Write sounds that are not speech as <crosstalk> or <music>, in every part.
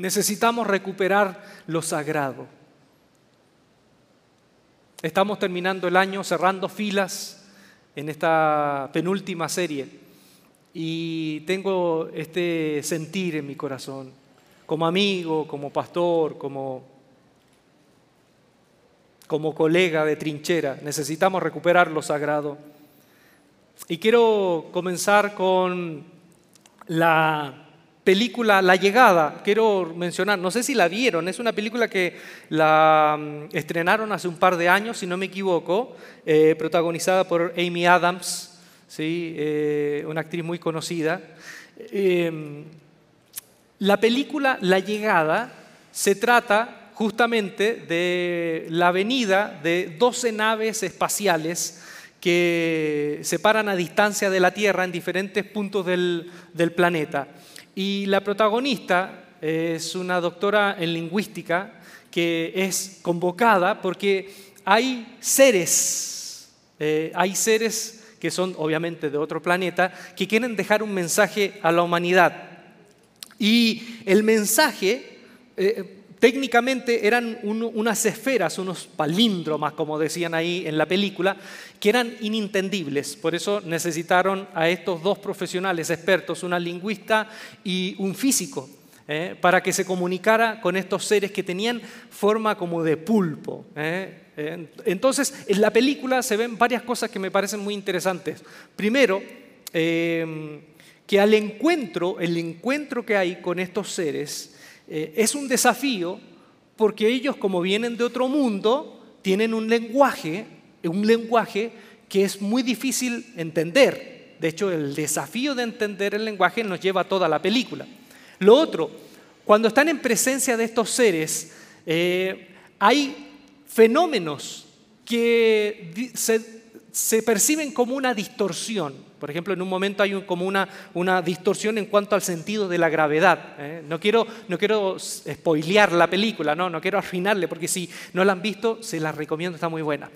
Necesitamos recuperar lo sagrado. Estamos terminando el año cerrando filas en esta penúltima serie y tengo este sentir en mi corazón, como amigo, como pastor, como, como colega de trinchera. Necesitamos recuperar lo sagrado. Y quiero comenzar con la película La Llegada, quiero mencionar, no sé si la vieron, es una película que la mm, estrenaron hace un par de años, si no me equivoco, eh, protagonizada por Amy Adams, ¿sí? Eh, una actriz muy conocida. Em, la película La Llegada se trata justamente de la venida de 12 naves espaciales que se paran a distancia de la Tierra en diferentes puntos del, del planeta. Y la protagonista es una doctora en lingüística que es convocada porque hay seres, eh, hay seres que son obviamente de otro planeta, que quieren dejar un mensaje a la humanidad. Y el mensaje, eh, técnicamente eran unas esferas, unos palíndromas, como decían ahí en la película, que eran inintendibles. Por eso necesitaron a estos dos profesionales expertos, una lingüista y un físico, ¿eh? para que se comunicara con estos seres que tenían forma como de pulpo. ¿eh? Entonces, en la película se ven varias cosas que me parecen muy interesantes. Primero, que al encuentro, el encuentro que hay con estos seres, eh, es un desafío porque ellos, como vienen de otro mundo, tienen un lenguaje un lenguaje que es muy difícil entender. De hecho, el desafío de entender el lenguaje nos lleva a toda la película. Lo otro, cuando están en presencia de estos seres, eh, hay fenómenos que se, perciben como una distorsión. Por ejemplo, en un momento hay como una, una distorsión en cuanto al sentido de la gravedad. ¿eh? No, quiero, no quiero spoilear la película, no, no quiero arruinarle, porque si no la han visto, se la recomiendo, está muy buena.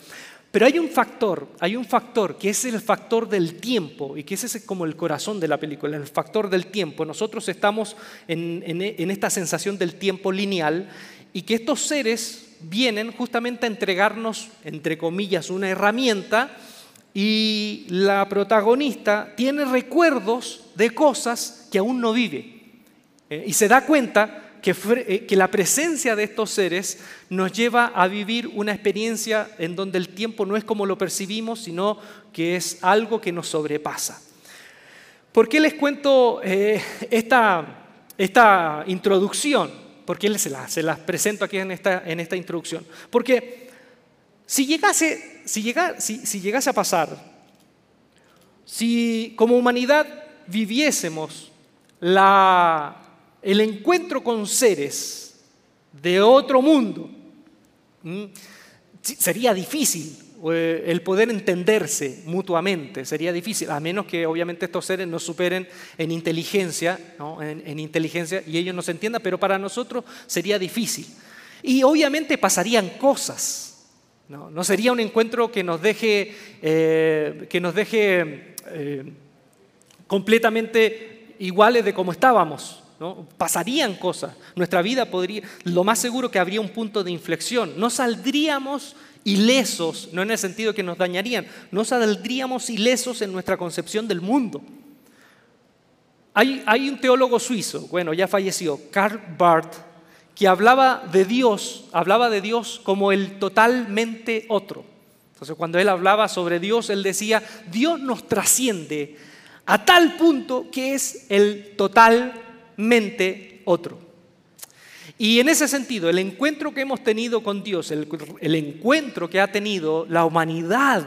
Pero hay un factor, hay un factor que es el factor del tiempo y que ese es como el corazón de la película, el factor del tiempo. Nosotros estamos en, en esta sensación del tiempo lineal y que estos seres vienen justamente a entregarnos, entre comillas, una herramienta y la protagonista tiene recuerdos de cosas que aún no vive. Eh, y se da cuenta eh, que, la presencia de estos seres nos lleva a vivir una experiencia en donde el tiempo no es como lo percibimos, sino que es algo que nos sobrepasa. ¿Por qué les cuento eh, esta, esta introducción? ¿Por qué se las, se las presento aquí en esta, en esta introducción? Porque si llegase, si, si llegase a pasar, si como humanidad viviésemos el encuentro con seres de otro mundo, sería difícil eh, el poder entenderse mutuamente, sería difícil, a menos que obviamente estos seres nos superen en inteligencia, en, inteligencia y ellos nos entiendan, pero para nosotros sería difícil. Y obviamente pasarían cosas, no, sería un encuentro que nos deje, eh, que nos deje eh, completamente iguales de como estábamos. Pasarían cosas. Nuestra vida podría, lo más seguro que habría un punto de inflexión. No saldríamos ilesos, no en el sentido que nos dañarían, no saldríamos ilesos en nuestra concepción del mundo. Hay, hay un teólogo suizo, bueno, ya falleció, Karl Barth, que hablaba de Dios, hablaba de Dios como el totalmente otro. Entonces, cuando él hablaba sobre Dios, él decía, Dios nos trasciende a tal punto que es el total mente otro. Y en ese sentido, el encuentro que hemos tenido con Dios, el, encuentro que ha tenido la humanidad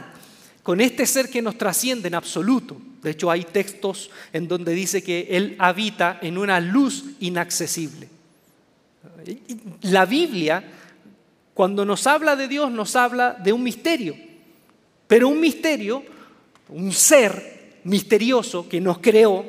con este ser que nos trasciende en absoluto, de hecho hay textos en donde dice que Él habita en una luz inaccesible. La Biblia, cuando nos habla de Dios, nos habla de un misterio, pero un misterio, un ser misterioso que nos creó,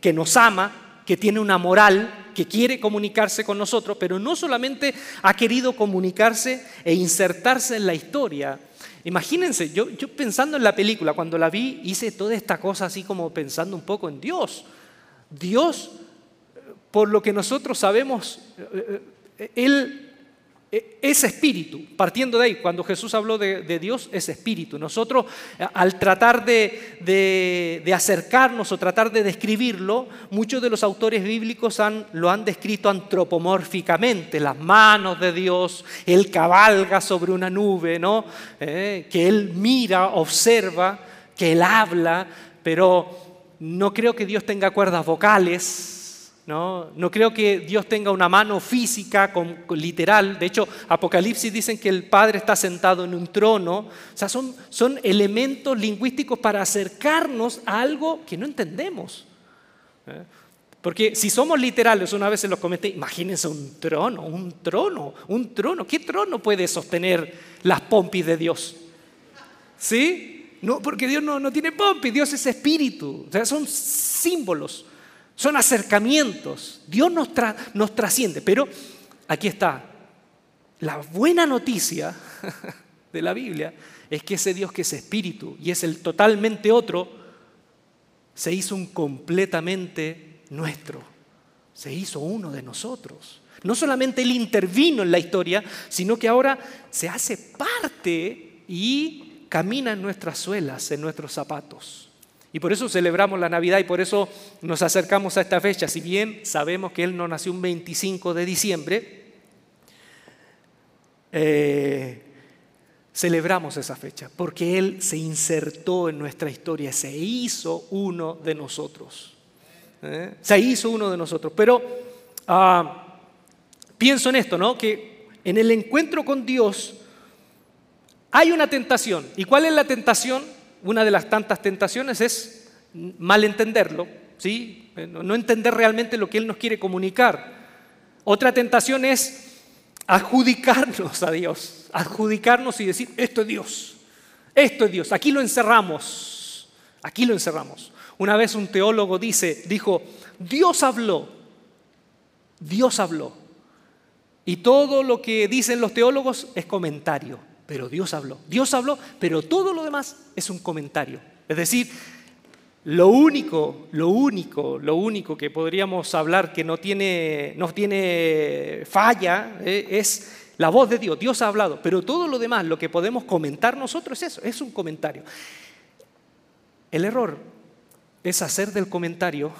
que nos ama, que tiene una moral, que quiere comunicarse con nosotros, pero no solamente ha querido comunicarse e insertarse en la historia. Imagínense, yo, yo pensando en la película, cuando la vi, hice toda esta cosa así como pensando un poco en Dios. Dios por lo que nosotros sabemos, eh, eh, Él e, es espíritu, partiendo de ahí, cuando Jesús habló de, Dios, es espíritu. Nosotros, al tratar de, acercarnos o tratar de describirlo, muchos de los autores bíblicos lo han descrito antropomórficamente, las manos de Dios, Él cabalga sobre una nube, ¿no? Eh, que Él mira, observa, que Él habla, pero no creo que Dios tenga cuerdas vocales ¿no? creo que Dios tenga una mano física, literal. De hecho, Apocalipsis dicen que el Padre está sentado en un trono. O sea, son, elementos lingüísticos para acercarnos a algo que no entendemos. ¿eh? Porque si somos literales, una vez se los comenté, imagínense un trono, un trono, un trono. ¿Qué trono puede sostener las pompis de Dios? ¿Sí? No, porque Dios no, no tiene pompis, Dios es espíritu. O sea, son símbolos. Son acercamientos. Dios nos, nos trasciende. Pero aquí está. La buena noticia <laughs> de la Biblia es que ese Dios que es espíritu y es el totalmente otro, se hizo un completamente nuestro. Se hizo uno de nosotros. No solamente Él intervino en la historia, sino que ahora se hace parte y camina en nuestras suelas, en nuestros zapatos. Y por eso celebramos la Navidad y por eso nos acercamos a esta fecha. Si bien sabemos que Él no nació un 25 de diciembre, eh, celebramos esa fecha porque Él se insertó en nuestra historia, se hizo uno de nosotros. ¿eh? Se hizo uno de nosotros. Pero ah, pienso en esto, ¿no? Que en el encuentro con Dios hay una tentación. ¿Y cuál es la tentación? Una de las tantas tentaciones es malentenderlo, ¿sí? Eh, no entender realmente lo que Él nos quiere comunicar. Otra tentación es adjudicarnos a Dios, adjudicarnos y decir, esto es Dios, esto es Dios, aquí lo encerramos, aquí lo encerramos. Una vez un teólogo dice, dijo, Dios habló, Dios habló. Y todo lo que dicen los teólogos es comentario pero Dios habló. Dios habló, pero todo lo demás es un comentario. Es decir, lo único, lo único, lo único que podríamos hablar que no tiene, no tiene falla eh, es la voz de Dios. Dios ha hablado, pero todo lo demás, lo que podemos comentar nosotros es eso, es un comentario. El error es hacer del comentario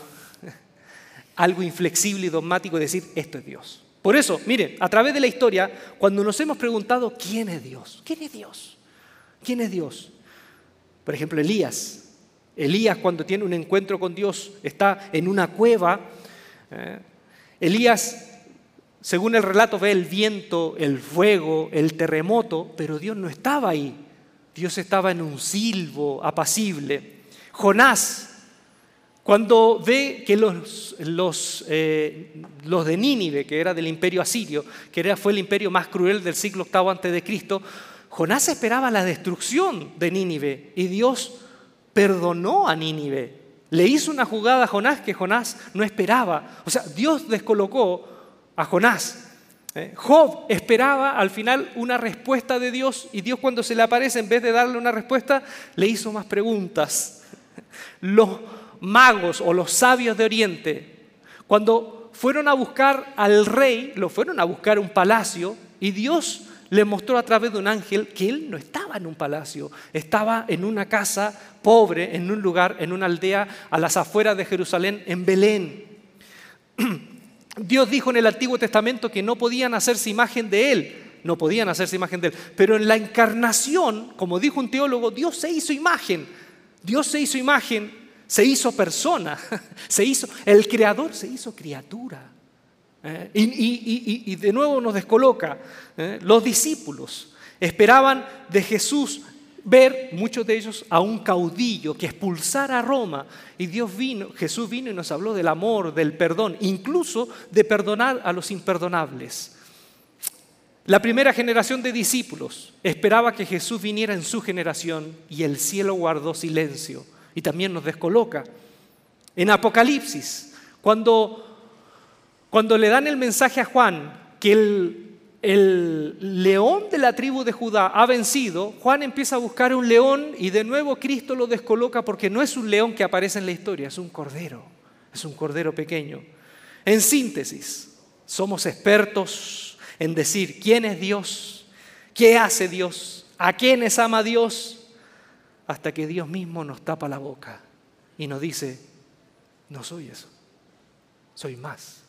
<laughs> algo inflexible y dogmático y decir, esto es Dios. Por eso, miren, a través de la historia, cuando nos hemos preguntado quién es Dios, quién es Dios, quién es Dios. Por ejemplo, Elías. Elías cuando tiene un encuentro con Dios está en una cueva. ¿eh? Elías, según el relato, ve el viento, el fuego, el terremoto, pero Dios no estaba ahí. Dios estaba en un silbo apacible. Jonás, cuando ve que los, los, eh, los, de Nínive, que era del imperio asirio, que era, fue el imperio más cruel del siglo VIII Cristo, Jonás esperaba la destrucción de Nínive y Dios perdonó a Nínive. Le hizo una jugada a Jonás que Jonás no esperaba. O sea, Dios descolocó a Jonás. ¿eh? Job esperaba al final una respuesta de Dios y Dios cuando se le aparece, en vez de darle una respuesta, le hizo más preguntas. <laughs> Los, magos o los sabios de Oriente, cuando fueron a buscar al rey, lo fueron a buscar un palacio y Dios le mostró a través de un ángel que él no estaba en un palacio, estaba en una casa pobre, en un lugar, en una aldea a las afueras de Jerusalén, en Belén. <clears throat> Dios dijo en el Antiguo Testamento que no podían hacerse imagen de él, no podían hacerse imagen de él, pero en la encarnación, como dijo un teólogo, Dios se hizo imagen, Dios se hizo imagen se hizo persona, <laughs> se hizo, el creador se hizo criatura. ¿eh? y, de nuevo nos descoloca, ¿eh? los discípulos esperaban de Jesús ver, muchos de ellos, a un caudillo que expulsara a Roma. Y Dios vino, Jesús vino y nos habló del amor, del perdón, incluso de perdonar a los imperdonables. La primera generación de discípulos esperaba que Jesús viniera en su generación y el cielo guardó silencio y también nos descoloca. En Apocalipsis, cuando, cuando le dan el mensaje a Juan que el, el león de la tribu de Judá ha vencido, Juan empieza a buscar un león y de nuevo Cristo lo descoloca porque no es un león que aparece en la historia, es un cordero, es un cordero pequeño. En síntesis, somos expertos en decir quién es Dios, qué hace Dios, a quiénes ama Dios, hasta que Dios mismo nos tapa la boca y nos dice, no soy eso, soy más.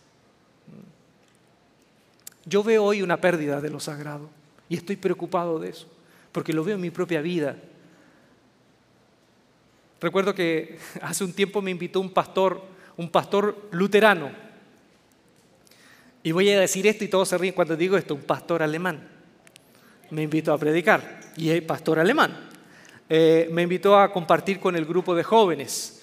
Yo veo hoy una pérdida de lo sagrado y estoy preocupado de eso, porque lo veo en mi propia vida. Recuerdo que <laughs> hace un tiempo me invitó un pastor, un pastor luterano, y voy a decir esto y todos se ríen cuando digo esto, un pastor alemán. Me invitó a predicar y es pastor alemán. Eh, me invitó a compartir con el grupo de jóvenes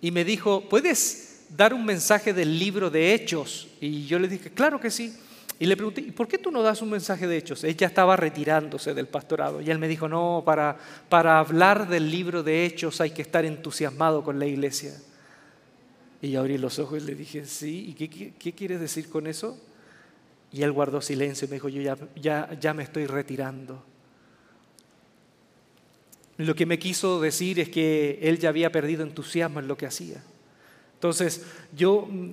y me dijo, ¿puedes dar un mensaje del libro de Hechos? Y yo le dije, claro que sí. Y le pregunté, ¿y por qué tú no das un mensaje de hechos? Ella estaba retirándose del pastorado y él me dijo, no, para, para hablar del libro de hechos hay que estar entusiasmado con la iglesia. Y abrí los ojos y le dije, sí, ¿y qué, qué, quieres decir con eso? Y él guardó silencio y me dijo, yo ya, ya, ya me estoy retirando. Lo que me quiso decir es que él ya había perdido entusiasmo en lo que hacía. Entonces, yo mm,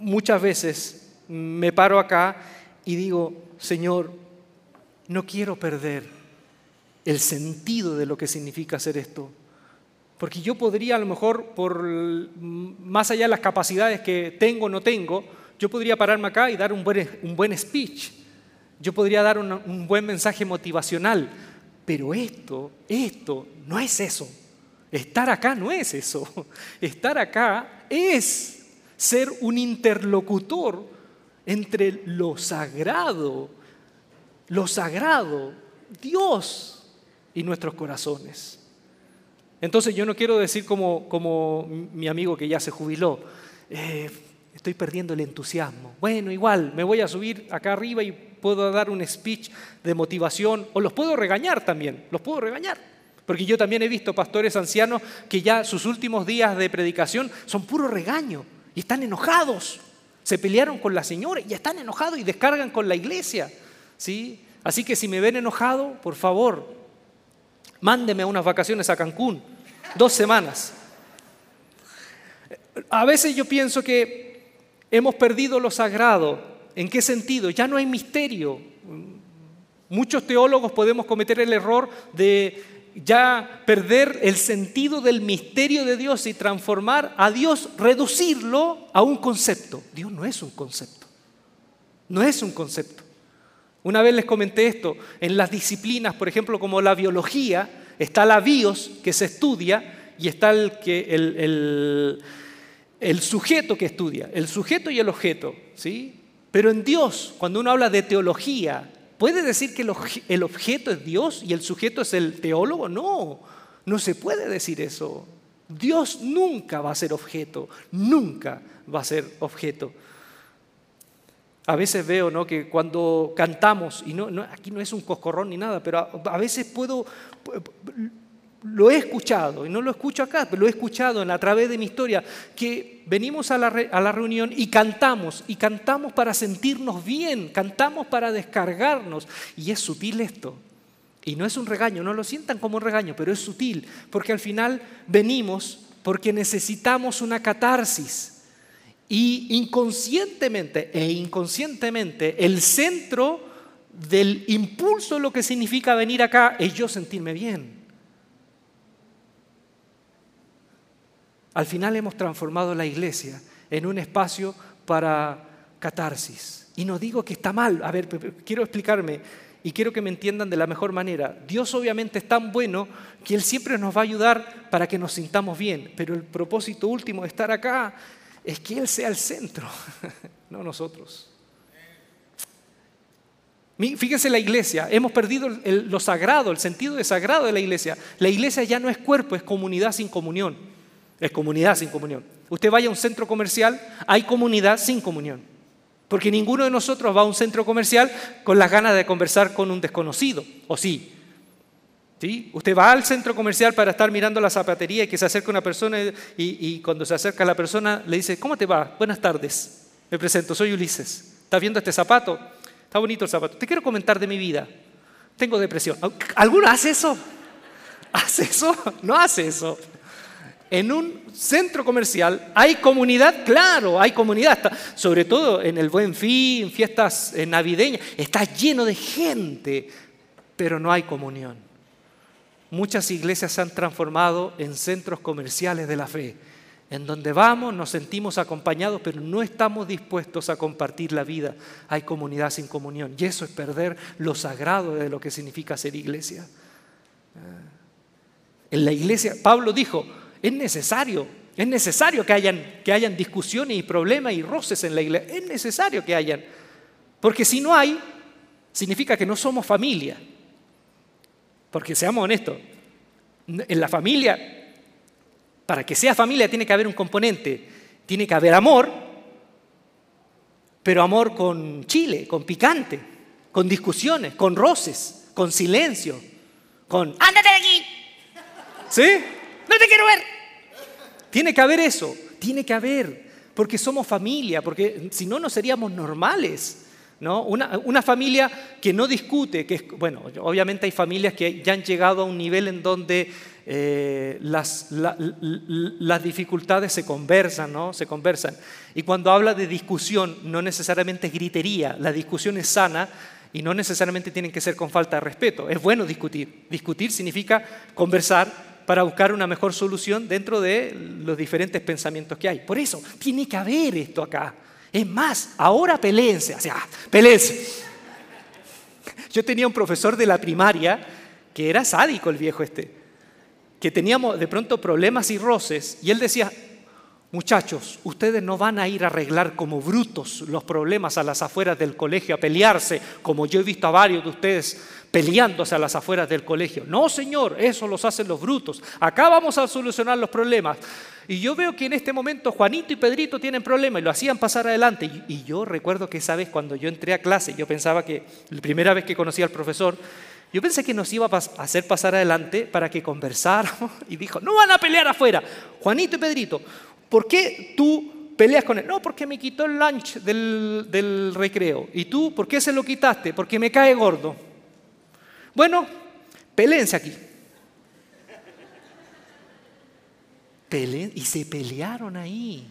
muchas veces me paro acá y digo, Señor, no quiero perder el sentido de lo que significa hacer esto. Porque yo podría a lo mejor, por más allá de las capacidades que tengo o no tengo, yo podría pararme acá y dar un buen, un buen speech. Yo podría dar un buen mensaje motivacional. Pero esto, esto no es eso. Estar acá no es eso. <laughs> Estar acá es ser un interlocutor entre lo sagrado, lo sagrado, Dios y nuestros corazones. Entonces yo no quiero decir como, como mi amigo que ya se jubiló, eh, estoy perdiendo el entusiasmo. Bueno, igual, me voy a subir acá arriba y puedo dar un speech de motivación, o los puedo regañar también, los puedo regañar. Porque yo también he visto pastores ancianos que ya sus últimos días de predicación son puro regaño y están enojados. Se pelearon con la señora y están enojados y descargan con la iglesia. ¿sí? Así que si me ven enojado, por favor, mándeme unas vacaciones a Cancún, dos semanas. A veces yo pienso que hemos perdido lo sagrado. ¿En qué sentido? Ya no hay misterio. Muchos teólogos podemos cometer el error de ya perder el sentido del misterio de Dios y transformar a Dios, reducirlo a un concepto. Dios no es un concepto. No es un concepto. Una vez les comenté esto, en las disciplinas, por ejemplo, como la biología, está la bios que se estudia y está el, que, el, el sujeto que estudia, el sujeto y el objeto. ¿sí? Pero en Dios, cuando uno habla de teología, ¿Puede decir que el objeto es Dios y el sujeto es el teólogo? No, no se puede decir eso. Dios nunca va a ser objeto, nunca va a ser objeto. A veces veo ¿no? que cuando cantamos, y no, aquí no es un coscorrón ni nada, pero a veces puedo, lo he escuchado, y no lo escucho acá, pero lo he escuchado a través de mi historia, que venimos a la, a la reunión y cantamos, y cantamos para sentirnos bien, cantamos para descargarnos, y es sutil esto. Y no es un regaño, no lo sientan como un regaño, pero es sutil, porque al final venimos porque necesitamos una catarsis. Y inconscientemente e inconscientemente el centro del impulso lo que significa venir acá es yo sentirme bien. Al final hemos transformado la iglesia en un espacio para catarsis. Y no digo que está mal, a ver, quiero explicarme y quiero que me entiendan de la mejor manera. Dios obviamente es tan bueno que Él siempre nos va a ayudar para que nos sintamos bien, pero el propósito último de estar acá es que Él sea el centro, <laughs> no nosotros. Fíjense la iglesia, hemos perdido lo sagrado, el sentido de sagrado de la iglesia. La iglesia ya no es cuerpo, es comunidad sin comunión. Es comunidad sin comunión. Usted vaya a un centro comercial, hay comunidad sin comunión. Porque ninguno de nosotros va a un centro comercial con las ganas de conversar con un desconocido, ¿o sí? ¿Sí? Usted va al centro comercial para estar mirando la zapatería y que se acerca una persona y, y cuando se acerca la persona le dice, ¿cómo te va? Buenas tardes. Me presento, soy Ulises. ¿Estás viendo este zapato? Está bonito el zapato. Te quiero comentar de mi vida. Tengo depresión. ¿Alguno hace eso? ¿Hace eso? No hace eso. En un centro comercial hay comunidad, claro, hay comunidad, sobre todo en el buen fin, fiestas eh, navideñas, está lleno de gente, pero no hay comunión. Muchas iglesias se han transformado en centros comerciales de la fe, en donde vamos, nos sentimos acompañados, pero no estamos dispuestos a compartir la vida. Hay comunidad sin comunión, y eso es perder lo sagrado de lo que significa ser iglesia. Ah. En la iglesia, Pablo dijo, es necesario, es necesario que hayan, que hayan discusiones y problemas y roces en la iglesia. Es necesario que hayan. Porque si no hay, significa que no somos familia. Porque seamos honestos, en la familia, para que sea familia tiene que haber un componente, tiene que haber amor, pero amor con chile, con picante, con discusiones, con roces, con silencio, con ¡ándate de aquí! ¿Sí? No te quiero ver. Tiene que haber eso, tiene que haber, porque somos familia, porque si no, no seríamos normales. ¿no? Una, familia que no discute, que es, bueno, obviamente hay familias que ya han llegado a un nivel en donde eh, las, las, dificultades se conversan, ¿no? Se conversan. Y cuando habla de discusión, no necesariamente es gritería, la discusión es sana y no necesariamente tienen que ser con falta de respeto. Es bueno discutir. Discutir significa conversar para buscar una mejor solución dentro de los diferentes pensamientos que hay. Por eso, tiene que haber esto acá. Es más, ahora peleense, o sea. Yo tenía un profesor de la primaria que era sádico el viejo este, que teníamos de pronto problemas y roces, y él decía, muchachos, ustedes no van a ir a arreglar como brutos los problemas a las afueras del colegio, a pelearse, como yo he visto a varios de ustedes peleándose a las afueras del colegio. No, Señor, eso los hacen los brutos. Acá vamos a solucionar los problemas. Y yo veo que en este momento Juanito y Pedrito tienen problemas y lo hacían pasar adelante. Y yo recuerdo que esa vez cuando yo entré a clase, yo pensaba que la primera vez que conocí al profesor, yo pensé que nos iba a hacer pasar adelante para que conversáramos. <laughs> Y dijo, no van a pelear afuera. Juanito y Pedrito, ¿por qué tú peleas con él? No, porque me quitó el lunch del, del recreo. ¿Y tú por qué se lo quitaste? Porque me cae gordo. Bueno, peleense aquí. y se pelearon ahí.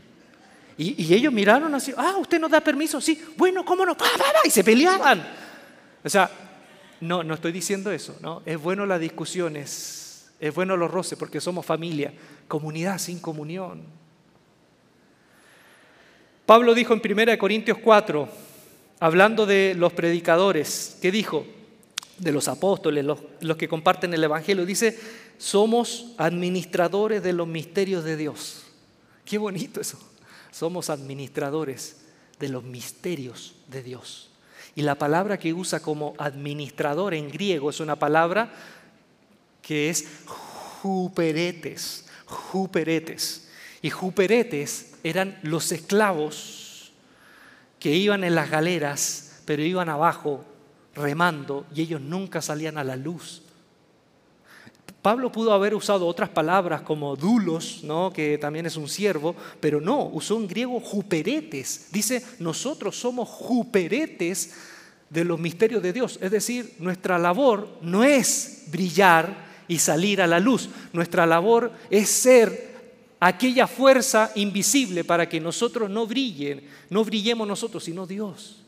Y, ellos miraron así, ah, usted nos da permiso, sí, bueno, ¿cómo no? Y se peleaban. O sea, no, no estoy diciendo eso, ¿no? Es bueno las discusiones, es bueno los roces porque somos familia, comunidad sin comunión. Pablo dijo en 1 Corintios 4, hablando de los predicadores, ¿qué dijo? De los apóstoles, los, que comparten el Evangelio, dice, somos administradores de los misterios de Dios. Qué bonito eso. Somos administradores de los misterios de Dios. Y la palabra que usa como administrador en griego es una palabra que es juperetes, juperetes. Y juperetes eran los esclavos que iban en las galeras, pero iban abajo remando y ellos nunca salían a la luz. Pablo pudo haber usado otras palabras como dulos, ¿no? que también es un siervo, pero no, usó en griego juperetes. Dice, nosotros somos juperetes de los misterios de Dios. Es decir, nuestra labor no es brillar y salir a la luz. Nuestra labor es ser aquella fuerza invisible para que nosotros no brillen, no brillemos nosotros, sino Dios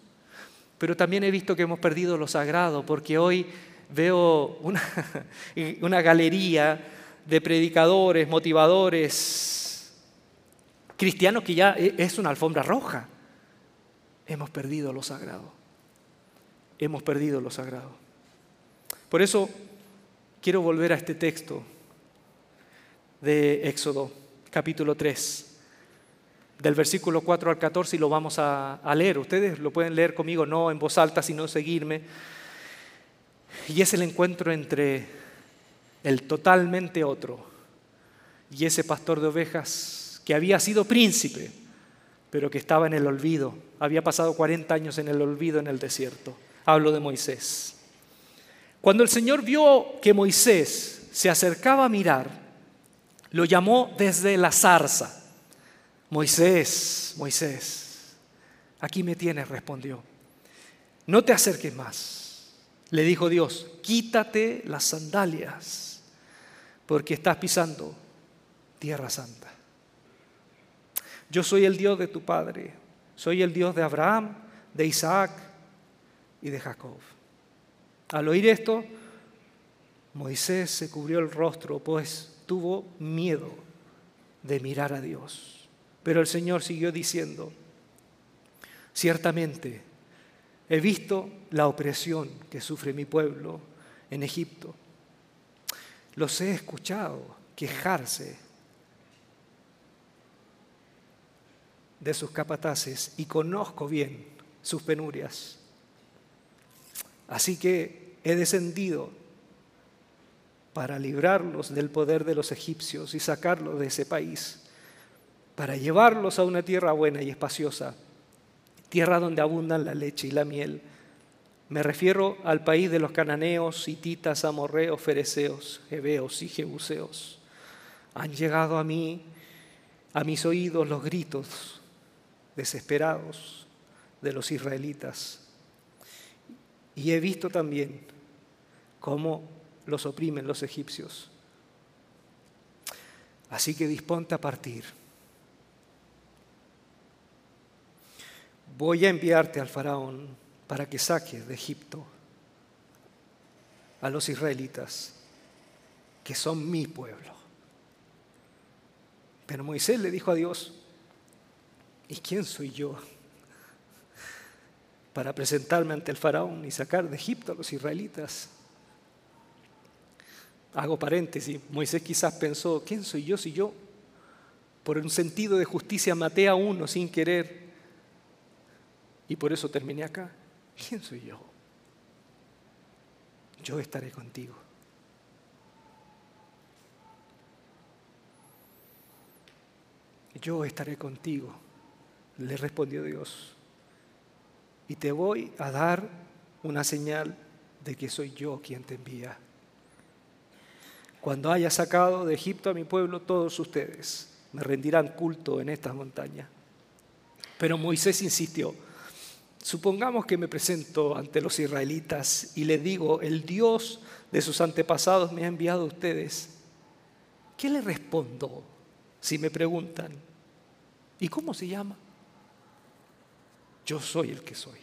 pero también he visto que hemos perdido lo sagrado, porque hoy veo <laughs> una, galería de predicadores, motivadores, cristianos que ya e, es una alfombra roja. Hemos perdido lo sagrado. Hemos perdido lo sagrado. Por eso quiero volver a este texto de Éxodo, capítulo 3 del versículo 4 al 14 y lo vamos a, leer. Ustedes lo pueden leer conmigo, no en voz alta, sino seguirme. Y es el encuentro entre el totalmente otro y ese pastor de ovejas que había sido príncipe, pero que estaba en el olvido. Había pasado 40 años en el olvido en el desierto. Hablo de Moisés. Cuando el Señor vio que Moisés se acercaba a mirar, lo llamó desde la zarza Moisés, Moisés, aquí me tienes, respondió. No te acerques más. Le dijo Dios, quítate las sandalias, porque estás pisando tierra santa. Yo soy el Dios de tu padre, soy el Dios de Abraham, de Isaac y de Jacob. Al oír esto, Moisés se cubrió el rostro, pues tuvo miedo de mirar a Dios. Pero el Señor siguió diciendo, ciertamente he visto la opresión que sufre mi pueblo en Egipto. Los he escuchado quejarse de sus capataces y conozco bien sus penurias. Así que he descendido para librarlos del poder de los egipcios y sacarlos de ese país, para llevarlos a una tierra buena y espaciosa, tierra donde abundan la leche y la miel. Me refiero al país de los cananeos, hititas, amorreos, fereceos, heveos y jebuseos. Han llegado a mí, a mis oídos, los gritos desesperados de los israelitas. Y he visto también cómo los oprimen los egipcios. Así que disponte a partir. Voy a enviarte al faraón para que saques de Egipto a los israelitas, que son mi pueblo. Pero Moisés le dijo a Dios, ¿y quién soy yo para presentarme ante el faraón y sacar de Egipto a los israelitas? Hago paréntesis, Moisés quizás pensó, ¿quién soy yo si yo por un sentido de justicia maté a uno sin querer y por eso terminé acá? ¿Quién soy yo? Yo estaré contigo. Yo estaré contigo, le respondió Dios. Y te voy a dar una señal de que soy yo quien te envía cuando haya sacado de Egipto a mi pueblo, todos ustedes me rendirán culto en estas montañas. Pero Moisés insistió, supongamos que me presento ante los israelitas y les digo, el Dios de sus antepasados me ha enviado a ustedes. ¿Qué le respondo si me preguntan? ¿Y cómo se llama? Yo soy el que soy.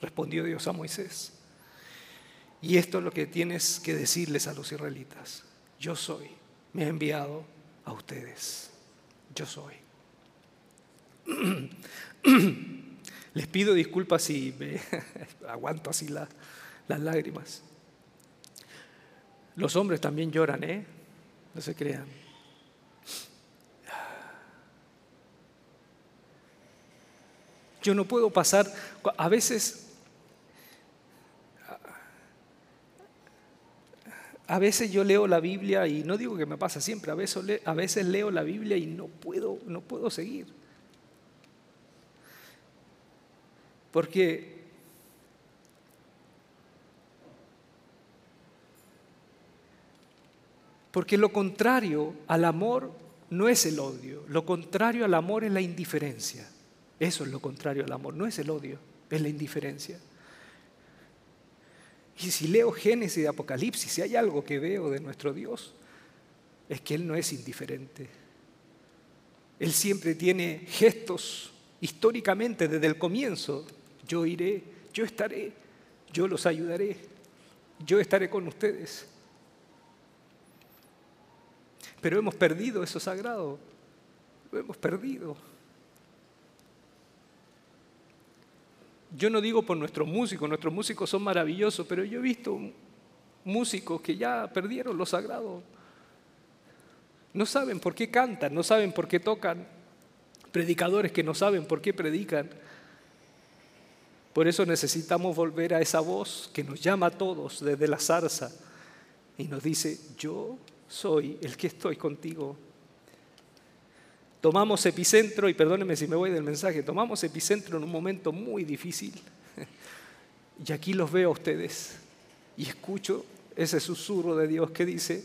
Respondió Dios a Moisés. Y esto es lo que tienes que decirles a los israelitas. Yo soy, me he enviado a ustedes. Yo soy. <clears throat> Les pido disculpas si me <laughs> aguanto así las lágrimas. Los hombres también lloran, ¿eh? No se crean. Yo no puedo pasar, a veces A veces yo leo la Biblia y no digo que me pasa siempre, a veces, a veces leo la Biblia y no puedo, no puedo seguir. Porque Porque lo contrario al amor no es el odio, lo contrario al amor es la indiferencia. Eso es lo contrario al amor, no es el odio, es la indiferencia. Y si leo Génesis y Apocalipsis, si hay algo que veo de nuestro Dios, es que Él no es indiferente. Él siempre tiene gestos históricamente desde el comienzo. Yo iré, yo estaré, yo los ayudaré, yo estaré con ustedes. Pero hemos perdido eso sagrado, lo hemos perdido. Yo no digo por nuestros músicos, nuestros músicos son maravillosos, pero yo he visto músicos que ya perdieron lo sagrado. No saben por qué cantan, no saben por qué tocan. Predicadores que no saben por qué predican. Por eso necesitamos volver a esa voz que nos llama a todos desde la zarza y nos dice, yo soy el que estoy contigo. Tomamos epicentro, y perdónenme si me voy del mensaje, tomamos epicentro en un momento muy difícil. <laughs> Y aquí los veo a ustedes y escucho ese susurro de Dios que dice,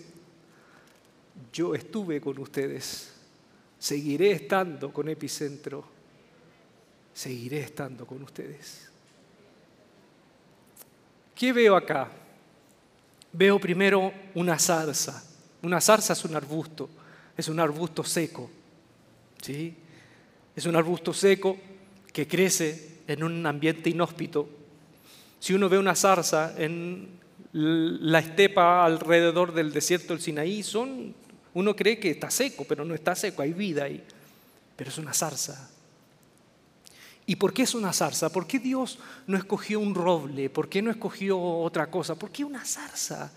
yo estuve con ustedes, seguiré estando con epicentro, seguiré estando con ustedes. ¿Qué veo acá? Veo primero una zarza. Una zarza es un arbusto es un arbusto seco. ¿sí? Es un arbusto seco que crece en un ambiente inhóspito. Si uno ve una zarza en la estepa alrededor del desierto del Sinaí, son, uno cree que está seco, pero no está seco, hay vida ahí. Pero es una zarza. ¿Y por qué es una zarza? ¿Por qué Dios no escogió un roble? ¿Por qué no escogió otra cosa? ¿Por qué una zarza?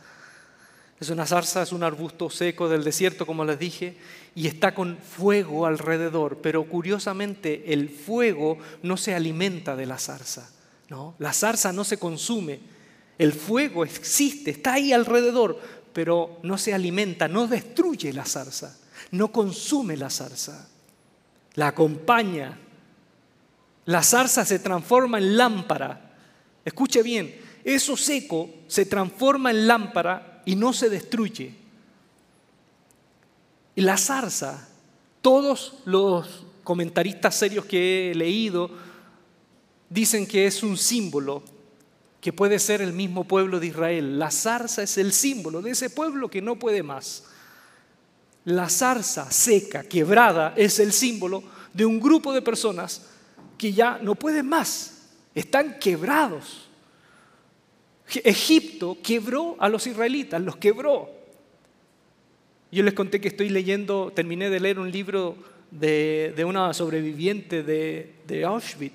Es una zarza, es un arbusto seco del desierto, como les dije, y está con fuego alrededor, pero curiosamente el fuego no se alimenta de la zarza, ¿no? La zarza no se consume, el fuego existe, está ahí alrededor, pero no se alimenta, no destruye la zarza, no consume la zarza, la acompaña, la zarza se transforma en lámpara. Escuche bien, eso seco se transforma en lámpara y no se destruye. Y la zarza, todos los comentaristas serios que he leído dicen que es un símbolo que puede ser el mismo pueblo de Israel. La zarza es el símbolo de ese pueblo que no puede más. La zarza seca, quebrada, es el símbolo de un grupo de personas que ya no pueden más, están quebrados. Egipto quebró a los israelitas, los quebró. Yo les conté que estoy leyendo, terminé de leer un libro de, una sobreviviente de, de Auschwitz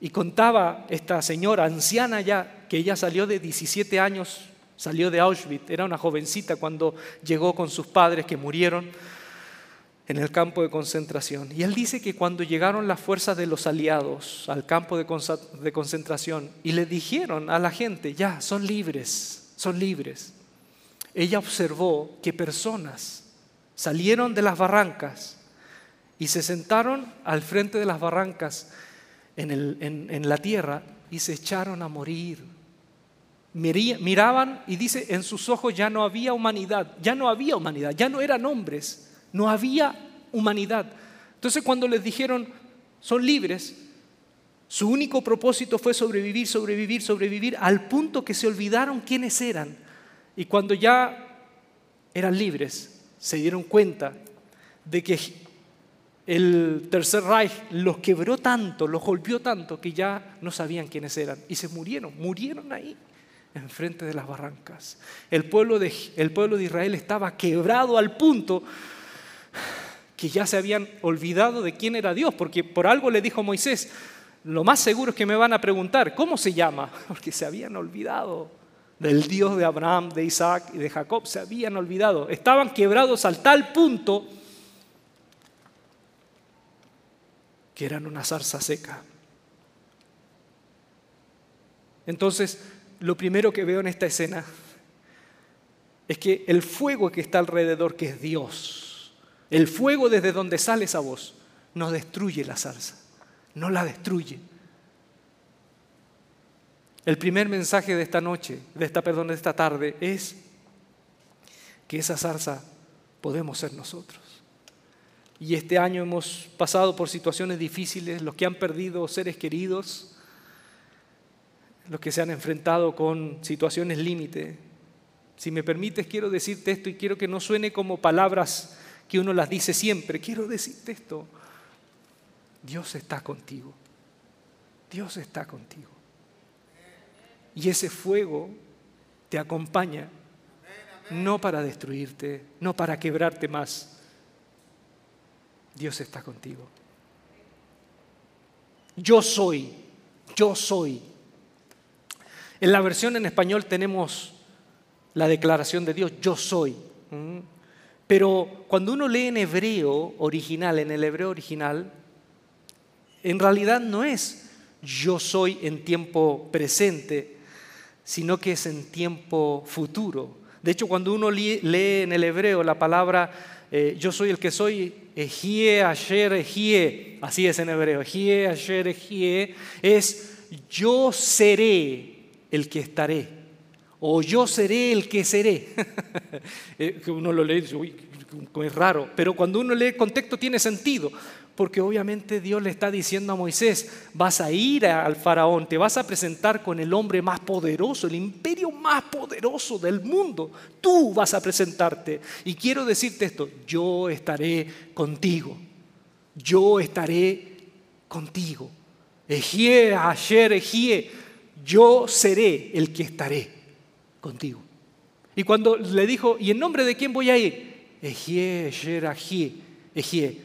y contaba esta señora anciana ya, que ella salió de 17 años, salió de Auschwitz, era una jovencita cuando llegó con sus padres que murieron en el campo de concentración. Y él dice que cuando llegaron las fuerzas de los aliados al campo de concentración y le dijeron a la gente, ya, son libres, son libres, ella observó que personas salieron de las barrancas y se sentaron al frente de las barrancas en, en la tierra y se echaron a morir. Miraban y dice, en sus ojos ya no había humanidad, ya no había humanidad, ya no eran hombres no había humanidad. Entonces cuando les dijeron, son libres, su único propósito fue sobrevivir, sobrevivir, sobrevivir, al punto que se olvidaron quiénes eran. Y cuando ya eran libres, se dieron cuenta de que el Tercer Reich los quebró tanto, los golpeó tanto, que ya no sabían quiénes eran. Y se murieron, murieron ahí, enfrente de las barrancas. El pueblo de, el pueblo de Israel estaba quebrado al punto que ya se habían olvidado de quién era Dios, porque por algo le dijo Moisés, lo más seguro es que me van a preguntar, ¿cómo se llama? <laughs> Porque se habían olvidado del Dios de Abraham, de Isaac y de Jacob, se habían olvidado, estaban quebrados al tal punto que eran una zarza seca. Entonces, lo primero que veo en esta escena es que el fuego que está alrededor, que es Dios, el fuego desde donde sale esa voz no destruye la zarza, no la destruye. El primer mensaje de esta noche, de esta perdón, de esta tarde es que esa zarza podemos ser nosotros. Y este año hemos pasado por situaciones difíciles, los que han perdido seres queridos, los que se han enfrentado con situaciones límite. Si me permites, quiero decirte esto y quiero que no suene como palabras que uno las dice siempre. Quiero decirte esto. Dios está contigo. Dios está contigo. Y ese fuego te acompaña no para destruirte, no para quebrarte más. Dios está contigo. Yo soy, yo soy. En la versión en español tenemos la declaración de Dios, yo soy. ¿Mm? Pero cuando uno lee en hebreo original, en el hebreo original, en realidad no es yo soy en tiempo presente, sino que es en tiempo futuro. De hecho, cuando uno lee en el hebreo la palabra eh, yo soy el que soy, Ejie, Asher, Ejie, así es en hebreo, Ejie, Asher, Ejie, es yo seré el que estaré o yo seré el que seré. <laughs> Eh, uno lo lee y dice, uy, es raro, pero cuando uno lee el contexto tiene sentido, porque obviamente Dios le está diciendo a Moisés, vas a ir al faraón, te vas a presentar con el hombre más poderoso, el imperio más poderoso del mundo. Tú vas a presentarte. Y quiero decirte esto, yo estaré contigo. Yo estaré contigo. Ejie, ayer, ejie, yo seré el que estaré contigo. Y cuando le dijo, ¿y en nombre de quién voy a ir? Ejie, ejie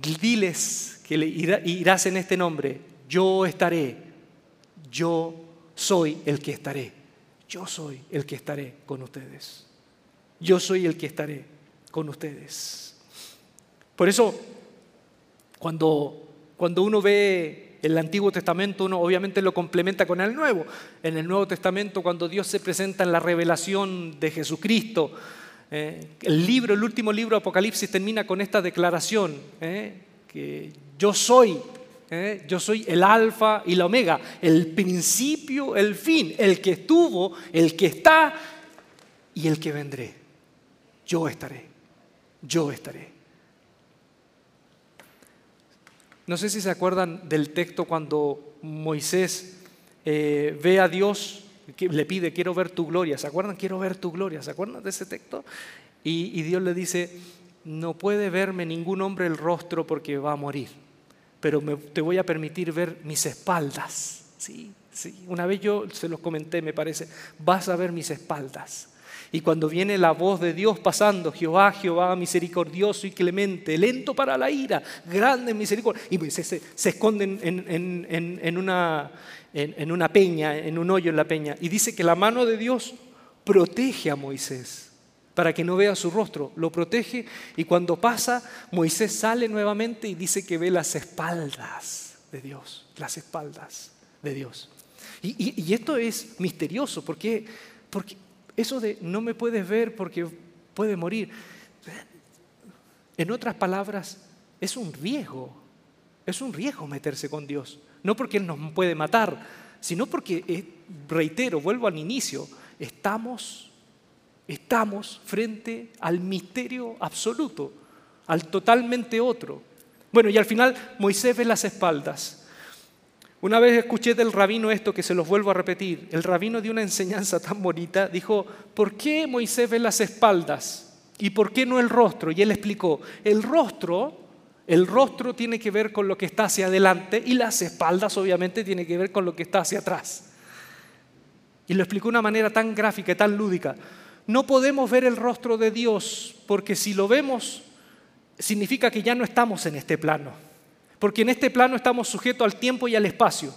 diles que le irás en este nombre, yo estaré, yo soy el que estaré, yo soy el que estaré con ustedes, yo soy el que estaré con ustedes. Por eso, cuando, cuando uno ve el Antiguo Testamento, uno obviamente lo complementa con el Nuevo. En el Nuevo Testamento, cuando Dios se presenta en la revelación de Jesucristo, eh, el libro, el último libro Apocalipsis termina con esta declaración, eh, que yo soy, eh, yo soy el alfa y la omega, el principio, el fin, el que estuvo, el que está y el que vendré. Yo estaré, yo estaré. No sé si se acuerdan del texto cuando Moisés ve a Dios le pide, quiero ver tu gloria. ¿Se acuerdan? Quiero ver tu gloria. ¿Se acuerdan de ese texto? Y, Dios le dice, no puede verme ningún hombre el rostro porque va a morir, pero te voy a permitir ver mis espaldas. Sí, sí. Una vez yo se los comenté, me parece, vas a ver mis espaldas. Y cuando viene la voz de Dios pasando, Jehová, Jehová, misericordioso y clemente, lento para la ira, grande en misericordia, y se, se, esconden en, una, en, una peña, en un hoyo en la peña. Y dice que la mano de Dios protege a Moisés para que no vea su rostro, lo protege y cuando pasa, Moisés sale nuevamente y dice que ve las espaldas de Dios, las espaldas de Dios. Y, esto es misterioso, porque, porque eso de no me puedes ver porque puede morir, en otras palabras, es un riesgo, es un riesgo meterse con Dios. No porque Él nos puede matar, sino porque, eh, reitero, vuelvo al inicio, estamos, estamos frente al misterio absoluto, al totalmente otro. Bueno, y al final Moisés ve las espaldas. Una vez escuché del rabino esto que se los vuelvo a repetir. El rabino dio una enseñanza tan bonita. Dijo, ¿por qué Moisés ve las espaldas? ¿Y por qué no el rostro? Y él explicó, el rostro el rostro tiene que ver con lo que está hacia adelante y las espaldas obviamente tiene que ver con lo que está hacia atrás. Y lo explicó de una manera tan gráfica y tan lúdica. No podemos ver el rostro de Dios porque si lo vemos significa que ya no estamos en este plano. Porque en este plano estamos sujetos al tiempo y al espacio.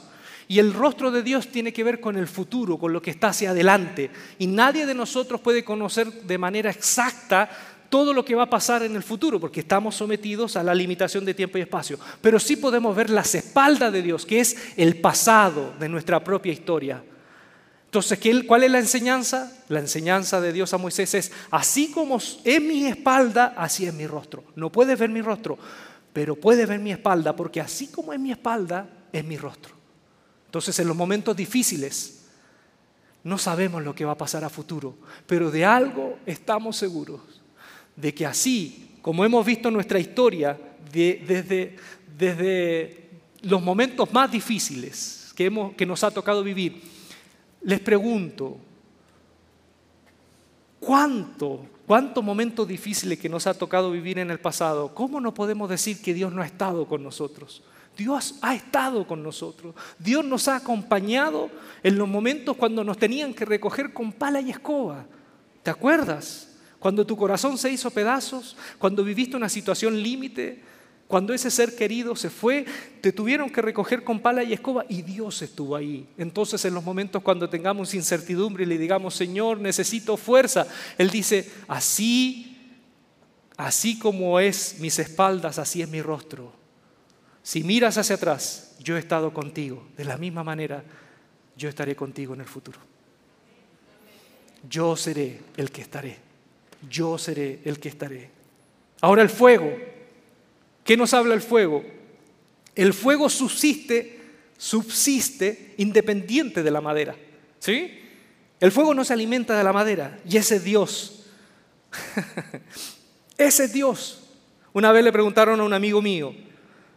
Y el rostro de Dios tiene que ver con el futuro, con lo que está hacia adelante. Y nadie de nosotros puede conocer de manera exacta todo lo que va a pasar en el futuro, porque estamos sometidos a la limitación de tiempo y espacio. Pero sí podemos ver las espaldas de Dios, que es el pasado de nuestra propia historia. Entonces, ¿cuál es la enseñanza? La enseñanza de Dios a Moisés es, así como es mi espalda, así es mi rostro. No puedes ver mi rostro, pero puedes ver mi espalda, porque así como es mi espalda, es mi rostro. Entonces, en los momentos difíciles, no sabemos lo que va a pasar a futuro, pero de algo estamos seguros de que así como hemos visto en nuestra historia, desde, desde los momentos más difíciles que, hemos, que nos ha tocado vivir, les pregunto, ¿cuánto, cuántos momentos difíciles que nos ha tocado vivir en el pasado, cómo no podemos decir que Dios no ha estado con nosotros? Dios ha estado con nosotros. Dios nos ha acompañado en los momentos cuando nos tenían que recoger con pala y escoba. ¿Te acuerdas? Cuando tu corazón se hizo pedazos, cuando viviste una situación límite, cuando ese ser querido se fue, te tuvieron que recoger con pala y escoba y Dios estuvo ahí. Entonces en los momentos cuando tengamos incertidumbre y le digamos, Señor, necesito fuerza, Él dice, así, así como es mis espaldas, así es mi rostro. Si miras hacia atrás, yo he estado contigo. De la misma manera, yo estaré contigo en el futuro. Yo seré el que estaré yo seré el que estaré. Ahora el fuego. ¿Qué nos habla el fuego? El fuego subsiste, subsiste independiente de la madera. ¿Sí? El fuego no se alimenta de la madera y ese es Dios. <laughs> ese es Dios. Una vez le preguntaron a un amigo mío,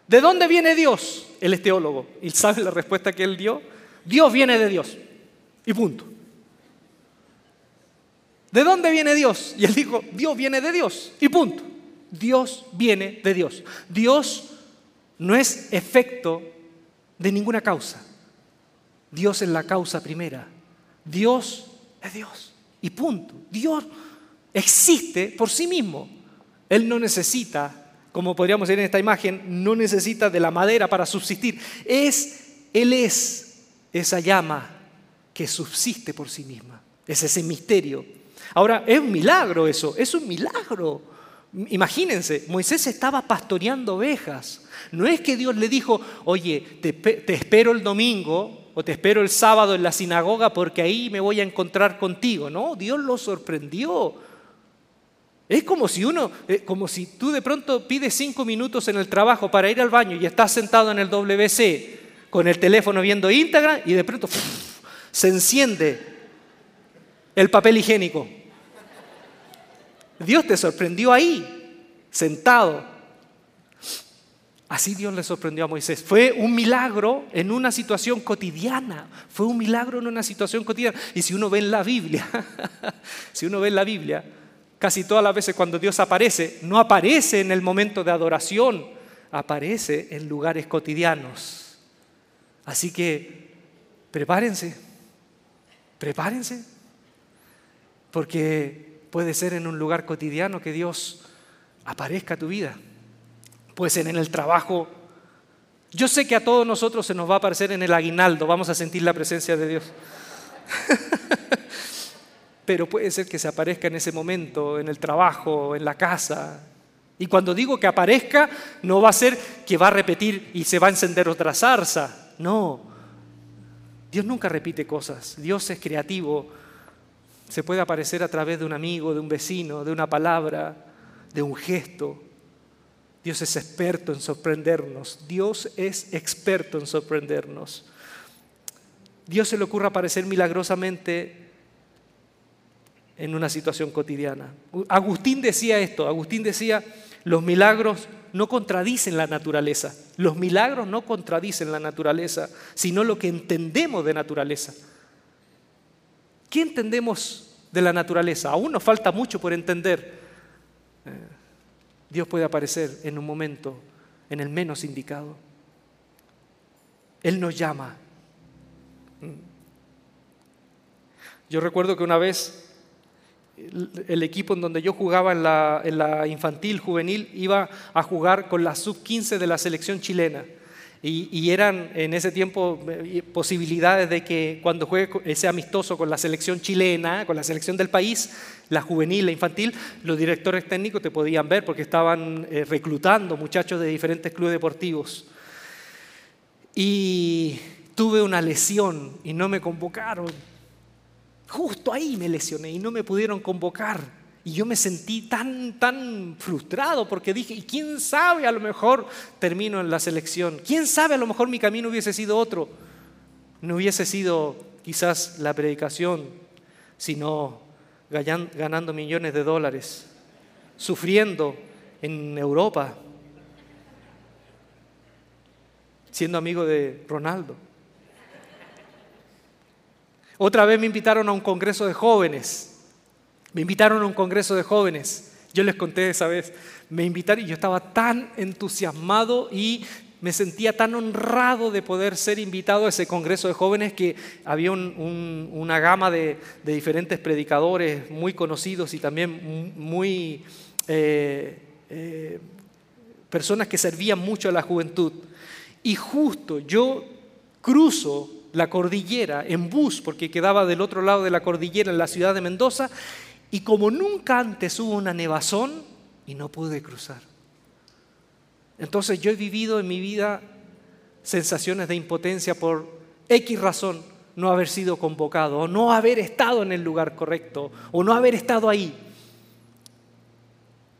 ¿De dónde viene Dios? Él es teólogo. ¿Y sabe la respuesta que él dio? Dios viene de Dios. Y punto. ¿De dónde viene Dios? Y él dijo, Dios viene de Dios. Y punto. Dios viene de Dios. Dios no es efecto de ninguna causa. Dios es la causa primera. Dios es Dios. Y punto. Dios existe por sí mismo. Él no necesita, como podríamos ver en esta imagen, no necesita de la madera para subsistir. Es, Él es esa llama que subsiste por sí misma. Es ese misterio. Ahora, es un milagro eso, es un milagro. Imagínense, Moisés estaba pastoreando ovejas. No es que Dios le dijo, oye, te, espero el domingo o te espero el sábado en la sinagoga porque ahí me voy a encontrar contigo. No, Dios lo sorprendió. Es como si uno, eh, como si tú de pronto pides cinco minutos en el trabajo para ir al baño y estás sentado en el WC con el teléfono viendo Instagram y de pronto se enciende el papel higiénico. Dios te sorprendió ahí, sentado. Así Dios le sorprendió a Moisés. Fue un milagro en una situación cotidiana. Fue un milagro en una situación cotidiana. Y si uno ve en la Biblia, <laughs> si uno ve en la Biblia, casi todas las veces cuando Dios aparece, no aparece en el momento de adoración, aparece en lugares cotidianos. Así que prepárense, prepárense, porque Puede ser en un lugar cotidiano que Dios aparezca a tu vida. Puede ser en el trabajo. Yo sé que a todos nosotros se nos va a aparecer en el aguinaldo, vamos a sentir la presencia de Dios. <laughs> Pero puede ser que se aparezca en ese momento, en el trabajo, en la casa. Y cuando digo que aparezca, no va a ser que va a repetir y se va a encender otra zarza. No. Dios nunca repite cosas. Dios es creativo. Se puede aparecer a través de un amigo, de un vecino, de una palabra, de un gesto. Dios es experto en sorprendernos. Dios es experto en sorprendernos. Dios se le ocurre aparecer milagrosamente en una situación cotidiana. Agustín decía esto, Agustín decía, los milagros no contradicen la naturaleza, los milagros no contradicen la naturaleza, sino lo que entendemos de naturaleza. ¿Qué entendemos de la naturaleza? Aún nos falta mucho por entender. Eh, Dios puede aparecer en un momento, en el menos indicado. Él nos llama. Mm. Yo recuerdo que una vez el equipo en donde yo jugaba en la, en la, infantil, juvenil, iba a jugar con la sub-15 de la selección chilena. Y, eran en ese tiempo eh, posibilidades de que cuando juegue ese amistoso con la selección chilena, con la selección del país, la juvenil, la infantil, los directores técnicos te podían ver porque estaban eh, reclutando muchachos de diferentes clubes deportivos. Y tuve una lesión y no me convocaron. Justo ahí me lesioné y no me pudieron convocar. Y yo me sentí tan, tan frustrado porque dije, ¿y quién sabe? A lo mejor termino en la selección. ¿Quién sabe? A lo mejor mi camino hubiese sido otro. No hubiese sido quizás la predicación, sino ganando millones de dólares, sufriendo en Europa, siendo amigo de Ronaldo. Otra vez me invitaron a un congreso de jóvenes me invitaron a un congreso de jóvenes. Yo les conté esa vez. Me invitaron y yo estaba tan entusiasmado y me sentía tan honrado de poder ser invitado a ese congreso de jóvenes que había una gama de, diferentes predicadores muy conocidos y también muy eh, eh, personas que servían mucho a la juventud. Y justo yo cruzo la cordillera en bus, porque quedaba del otro lado de la cordillera en la ciudad de Mendoza, y como nunca antes hubo una nevazón y no pude cruzar. Entonces yo he vivido en mi vida sensaciones de impotencia por X razón no haber sido convocado, o no haber estado en el lugar correcto, o no haber estado ahí.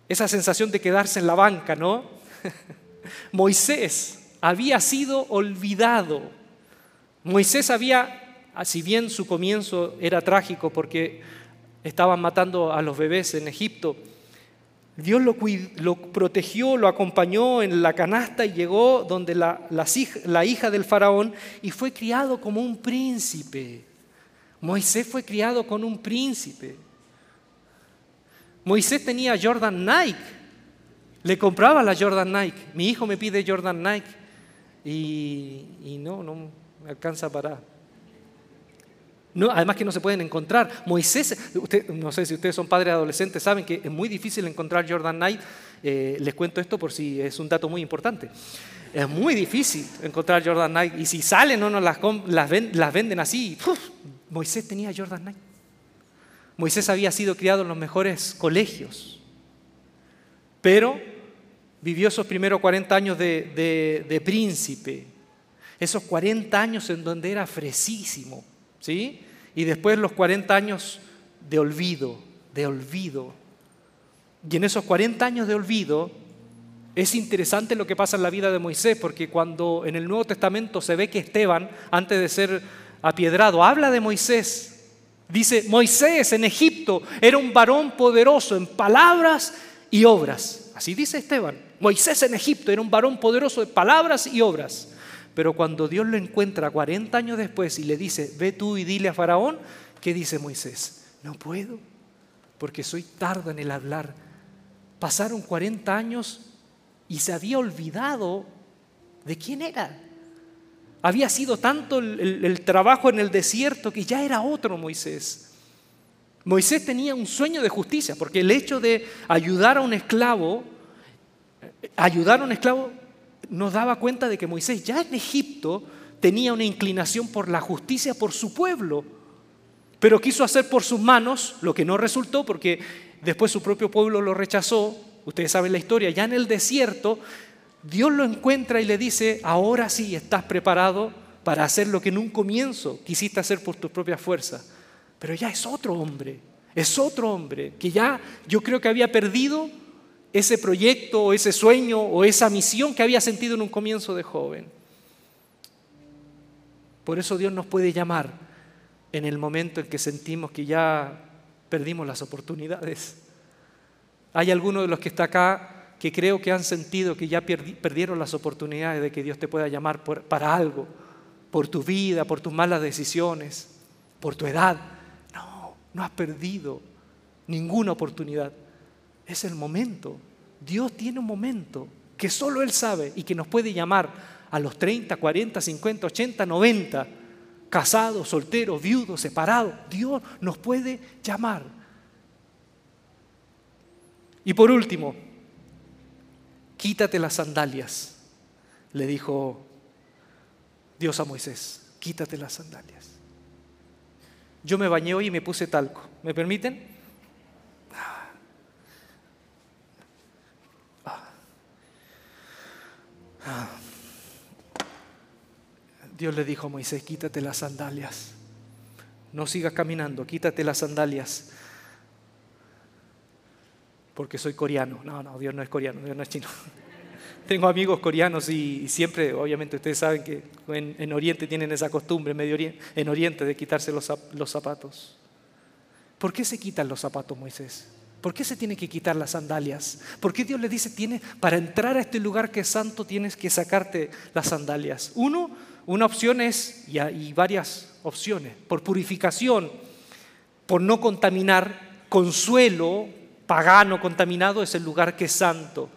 Esa sensación de quedarse en la banca, ¿no? <laughs> Moisés había sido olvidado. Moisés había, si bien su comienzo era trágico porque estaban matando a los bebés en Egipto. Dios lo, lo, protegió, lo acompañó en la canasta y llegó donde la, hija del faraón y fue criado como un príncipe. Moisés fue criado con un príncipe. Moisés tenía Jordan Nike. Le compraba la Jordan Nike. Mi hijo me pide Jordan Nike. Y, no, no me alcanza para... Además que no se pueden encontrar. Moisés, no sé si ustedes son padres adolescentes, saben que es muy difícil encontrar Jordan Nike. Eh, les cuento esto por si es un dato muy importante. Es muy difícil encontrar Jordan Nike. Y si salen o no las, las, venden así, Moisés tenía Jordan Nike. Moisés había sido criado en los mejores colegios, pero vivió esos primeros 40 años de, príncipe, esos 40 años en donde era fresísimo, ¿sí? Y después los 40 años de olvido, de olvido. Y en esos 40 años de olvido es interesante lo que pasa en la vida de Moisés, porque cuando en el Nuevo Testamento se ve que Esteban, antes de ser apiedrado, habla de Moisés, Dice, Moisés en Egipto era un varón poderoso en palabras y obras. Así dice Esteban. Moisés en Egipto era un varón poderoso en palabras y obras. Pero cuando Dios lo encuentra 40 años después y le dice, ve tú y dile a Faraón, ¿qué dice Moisés? No puedo, porque soy tardo en el hablar. Pasaron 40 años y se había olvidado de quién era. Había sido tanto el, trabajo en el desierto que ya era otro Moisés. Moisés tenía un sueño de justicia, porque el hecho de ayudar a un esclavo, ayudar a un esclavo nos daba cuenta de que Moisés ya en Egipto tenía una inclinación por la justicia por su pueblo, pero quiso hacer por sus manos lo que no resultó porque después su propio pueblo lo rechazó. Ustedes saben la historia, ya en el desierto Dios lo encuentra y le dice, ahora sí estás preparado para hacer lo que en un comienzo quisiste hacer por tu propia fuerza. Pero ya es otro hombre, es otro hombre que ya yo creo que había perdido ese proyecto o ese sueño o esa misión que había sentido en un comienzo de joven. Por eso Dios nos puede llamar en el momento en que sentimos que ya perdimos las oportunidades. Hay alguno de los que está acá que creo que han sentido que ya perdieron las oportunidades de que Dios te pueda llamar para algo, por tu vida, por tus malas decisiones, por tu edad. No, no has perdido ninguna oportunidad. Es el momento. Dios tiene un momento que solo Él sabe y que nos puede llamar a los 30, 40, 50, 80, 90, casados, solteros, viudos, separados. Dios nos puede llamar. Y por último, quítate las sandalias, le dijo Dios a Moisés, quítate las sandalias. Yo me bañé hoy y me puse talco. ¿Me permiten? Dios le dijo a Moisés, quítate las sandalias. No sigas caminando, quítate las sandalias porque soy coreano. No, no, Dios no es coreano, Dios no es chino. <laughs> Tengo amigos coreanos y, siempre, obviamente ustedes saben que en, Oriente tienen esa costumbre, en, Oriente, en Oriente, de quitarse los zapatos. ¿Por qué se quitan los zapatos, Moisés? ¿Por qué se tiene que quitar las sandalias? ¿Por qué Dios le dice, tiene, para entrar a este lugar que es santo tienes que sacarte las sandalias? Uno, una opción es, y hay varias opciones, por purificación, por no contaminar, consuelo, pagano, contaminado, es el lugar que es santo.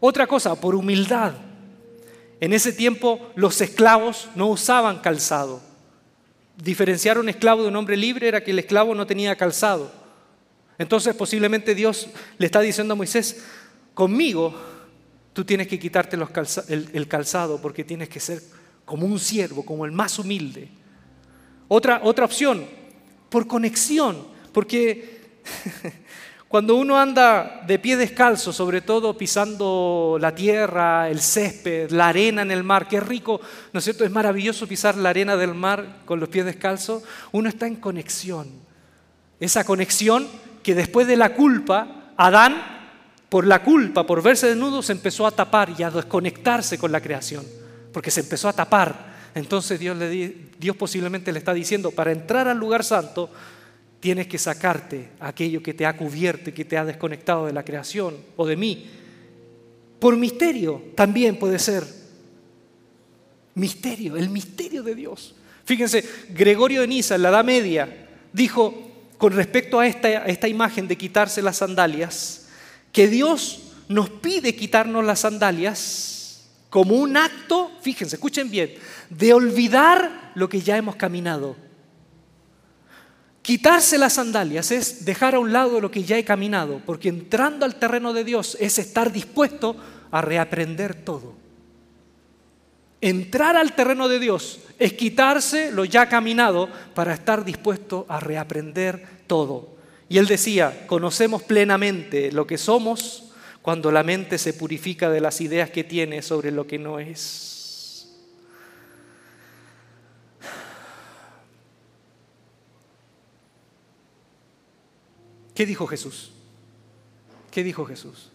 Otra cosa, por humildad. En ese tiempo los esclavos no usaban calzado. Diferenciar un esclavo de un hombre libre era que el esclavo no tenía calzado. Entonces posiblemente Dios le está diciendo a Moisés, conmigo tú tienes que quitarte el, calzado porque tienes que ser como un siervo, como el más humilde. Otra, otra opción, por conexión, porque <laughs> Cuando uno anda de pie descalzo, sobre todo pisando la tierra, el césped, la arena en el mar, qué rico, ¿no es cierto? Es maravilloso pisar la arena del mar con los pies descalzos. Uno está en conexión. Esa conexión que después de la culpa, Adán, por la culpa, por verse desnudo, se empezó a tapar y a desconectarse con la creación, porque se empezó a tapar. Entonces Dios, le, Dios posiblemente le está diciendo, para entrar al lugar santo, Tienes que sacarte aquello que te ha cubierto y que te ha desconectado de la creación o de mí. Por misterio también puede ser. Misterio, el misterio de Dios. Fíjense, Gregorio de Niza en la Edad Media dijo con respecto a esta, esta imagen de quitarse las sandalias, que Dios nos pide quitarnos las sandalias como un acto, fíjense, escuchen bien, de olvidar lo que ya hemos caminado. Quitarse las sandalias es dejar a un lado lo que ya he caminado, porque entrando al terreno de Dios es estar dispuesto a reaprender todo. Entrar al terreno de Dios es quitarse lo ya caminado para estar dispuesto a reaprender todo. Y él decía, conocemos plenamente lo que somos cuando la mente se purifica de las ideas que tiene sobre lo que no es. ¿Qué dijo Jesús? ¿Qué dijo Jesús?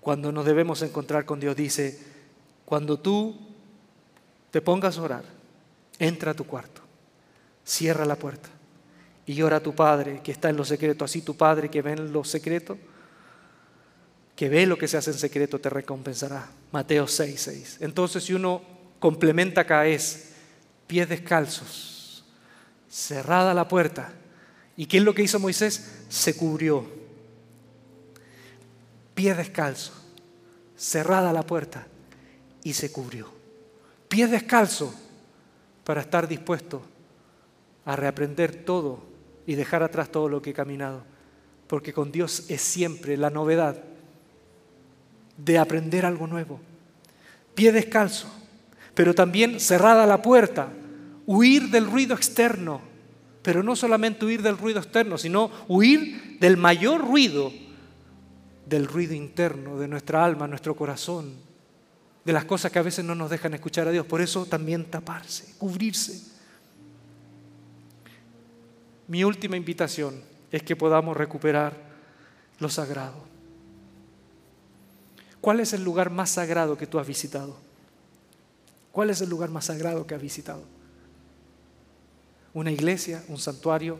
Cuando nos debemos encontrar con Dios, dice, cuando tú te pongas a orar, entra a tu cuarto, cierra la puerta y ora a tu Padre que está en lo secreto. Así tu Padre que ve en lo secreto, que ve lo que se hace en secreto, te recompensará. Mateo 6, 6. Entonces si uno complementa acá es pies descalzos, cerrada la puerta, ¿Y qué es lo que hizo Moisés? Se cubrió. Pie descalzo, cerrada la puerta y se cubrió. Pie descalzo para estar dispuesto a reaprender todo y dejar atrás todo lo que he caminado. Porque con Dios es siempre la novedad de aprender algo nuevo. Pie descalzo, pero también cerrada la puerta, huir del ruido externo pero no solamente huir del ruido externo, sino huir del mayor ruido, del ruido interno, de nuestra alma, nuestro corazón, de las cosas que a veces no nos dejan escuchar a Dios. Por eso también taparse, cubrirse. Mi última invitación es que podamos recuperar lo sagrado. ¿Cuál es el lugar más sagrado que tú has visitado? ¿Cuál es el lugar más sagrado que has visitado? una iglesia, un santuario.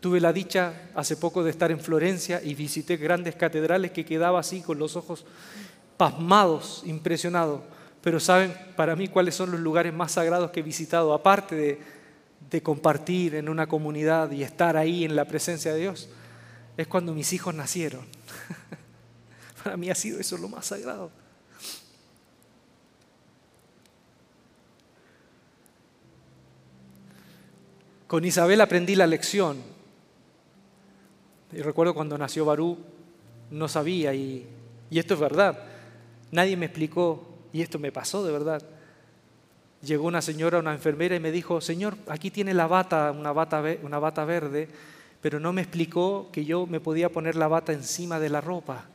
Tuve la dicha hace poco de estar en Florencia y visité grandes catedrales que quedaba así con los ojos pasmados, impresionados. Pero saben para mí cuáles son los lugares más sagrados que he visitado, aparte de, compartir en una comunidad y estar ahí en la presencia de Dios, es cuando mis hijos nacieron. <laughs> para mí ha sido eso lo más sagrado. Con Isabel aprendí la lección. Y recuerdo cuando nació Barú, no sabía, y, esto es verdad. Nadie me explicó, y esto me pasó de verdad. Llegó una señora, una enfermera, y me dijo, Señor, aquí tiene la bata, una bata, verde, pero no me explicó que yo me podía poner la bata encima de la ropa.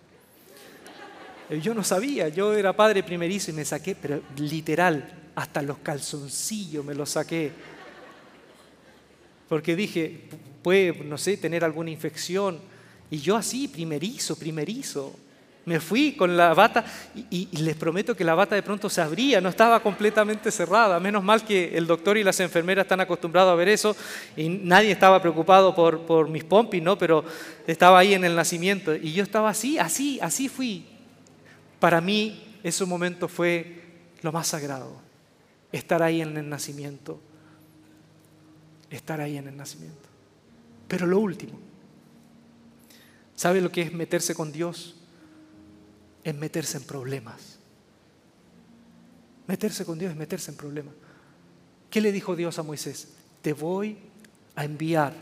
Yo no sabía, yo era padre primerizo y me saqué, pero literal, hasta los calzoncillos me los saqué porque dije, puede, no sé, tener alguna infección. Y yo así, primerizo, primerizo. Me fui con la bata y, les prometo que la bata de pronto se abría, no estaba completamente cerrada. Menos mal que el doctor y las enfermeras están acostumbrados a ver eso y nadie estaba preocupado por, por mis pompis, ¿no? Pero estaba ahí en el nacimiento y yo estaba así, así, así fui. Para mí ese momento fue lo más sagrado, estar ahí en el nacimiento estar ahí en el nacimiento. Pero lo último, ¿sabe lo que es meterse con Dios? Es meterse en problemas. Meterse con Dios es meterse en problemas. ¿Qué le dijo Dios a Moisés? Te voy a enviar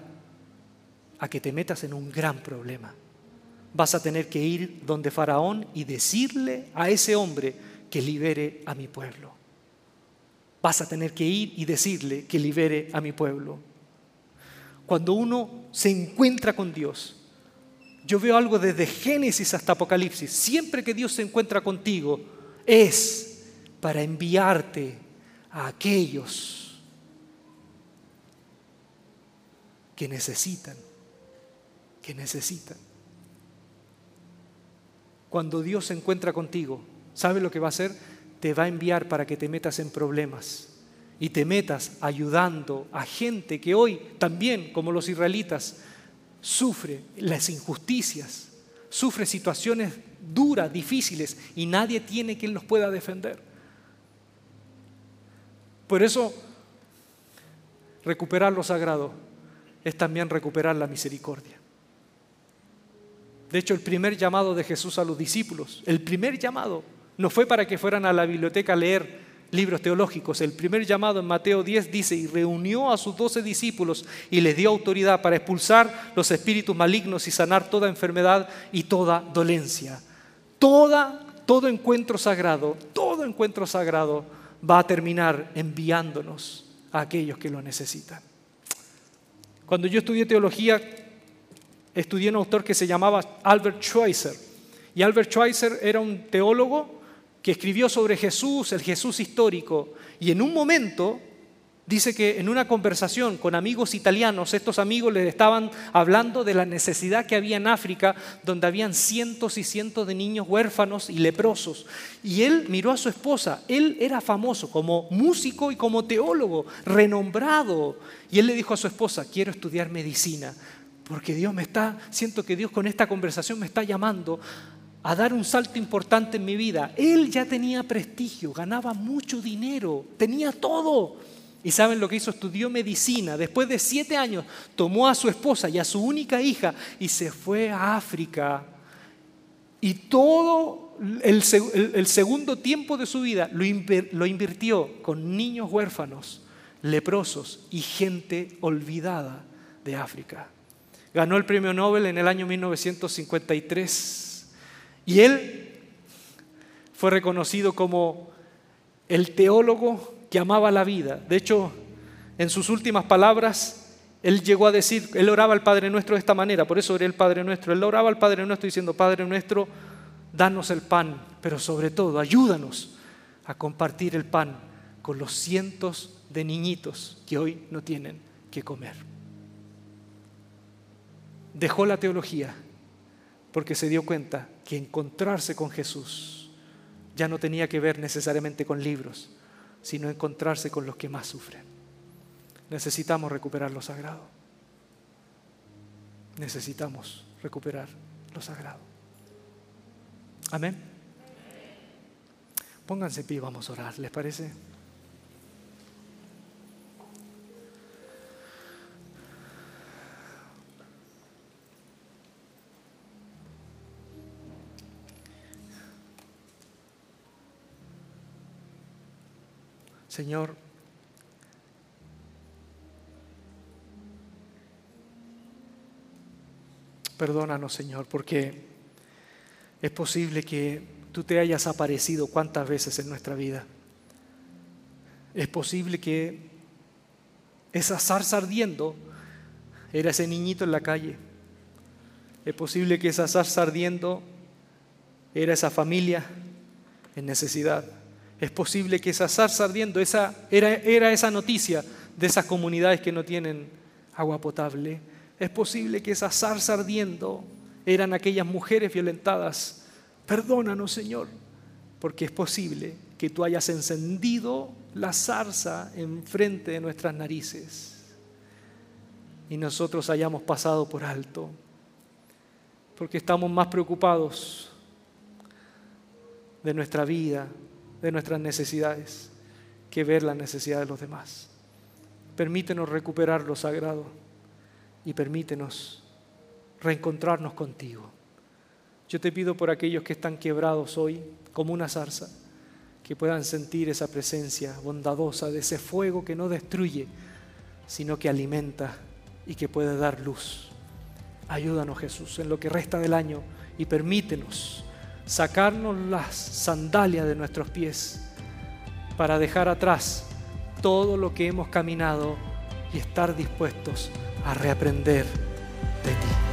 a que te metas en un gran problema. Vas a tener que ir donde Faraón y decirle a ese hombre que libere a mi pueblo vas a tener que ir y decirle que libere a mi pueblo. Cuando uno se encuentra con Dios, yo veo algo desde Génesis hasta Apocalipsis, siempre que Dios se encuentra contigo, es para enviarte a aquellos que necesitan, que necesitan. Cuando Dios se encuentra contigo, ¿sabe lo que va a hacer? te va a enviar para que te metas en problemas y te metas ayudando a gente que hoy también, como los israelitas, sufre las injusticias, sufre situaciones duras, difíciles, y nadie tiene quien los pueda defender. Por eso, recuperar lo sagrado es también recuperar la misericordia. De hecho, el primer llamado de Jesús a los discípulos, el primer llamado, no fue para que fueran a la biblioteca a leer libros teológicos. El primer llamado en Mateo 10 dice, y reunió a sus doce discípulos y les dio autoridad para expulsar los espíritus malignos y sanar toda enfermedad y toda dolencia. Toda, todo encuentro sagrado, todo encuentro sagrado va a terminar enviándonos a aquellos que lo necesitan. Cuando yo estudié teología, estudié un autor que se llamaba Albert Schweitzer. Y Albert Schweitzer era un teólogo que escribió sobre Jesús, el Jesús histórico. Y en un momento Dice que en una conversación con amigos italianos, estos amigos les estaban hablando de la necesidad que había en África, donde habían cientos y cientos de niños huérfanos y leprosos. Y él miró a su esposa, él era famoso como músico y como teólogo, renombrado. Y él le dijo a su esposa, quiero estudiar medicina, porque Dios me está, siento que Dios con esta conversación me está llamando a dar un salto importante en mi vida. Él ya tenía prestigio, ganaba mucho dinero, tenía todo. ¿Y saben lo que hizo? Estudió medicina. Después de siete años tomó a su esposa y a su única hija y se fue a África. Y todo el, segundo tiempo de su vida lo, lo invirtió con niños huérfanos, leprosos y gente olvidada de África. Ganó el premio Nobel en el año 1953 y él fue reconocido como el teólogo que amaba la vida. De hecho, en sus últimas palabras, él llegó a decir, él oraba al Padre Nuestro de esta manera, por eso oré el Padre Nuestro. Él oraba al Padre Nuestro diciendo, Padre Nuestro, danos el pan, pero sobre todo, ayúdanos a compartir el pan con los cientos de niñitos que hoy no tienen que comer. Dejó la teología porque se dio cuenta que encontrarse con Jesús ya no tenía que ver necesariamente con libros, sino encontrarse con los que más sufren. Necesitamos recuperar lo sagrado. Necesitamos recuperar lo sagrado. Amén. Pónganse pie, vamos a orar, ¿les parece? Señor, perdónanos, Señor, porque es posible que tú te hayas aparecido cuántas veces en nuestra vida. Es posible que esa zarza ardiendo era ese niñito en la calle. Es posible que esa zarza ardiendo era esa familia en necesidad. Es posible que esa zarza ardiendo, esa, era, era esa noticia de esas comunidades que no tienen agua potable. Es posible que esa zarza ardiendo eran aquellas mujeres violentadas. Perdónanos, Señor, porque es posible que tú hayas encendido la zarza enfrente de nuestras narices y nosotros hayamos pasado por alto, porque estamos más preocupados de nuestra vida, de nuestras necesidades que ver la necesidad de los demás. Permítenos recuperar lo sagrado y permítenos reencontrarnos contigo. Yo te pido por aquellos que están quebrados hoy como una zarza, que puedan sentir esa presencia bondadosa de ese fuego que no destruye, sino que alimenta y que puede dar luz. Ayúdanos Jesús en lo que resta del año y permítenos sacarnos las sandalias de nuestros pies para dejar atrás todo lo que hemos caminado y estar dispuestos a reaprender de ti.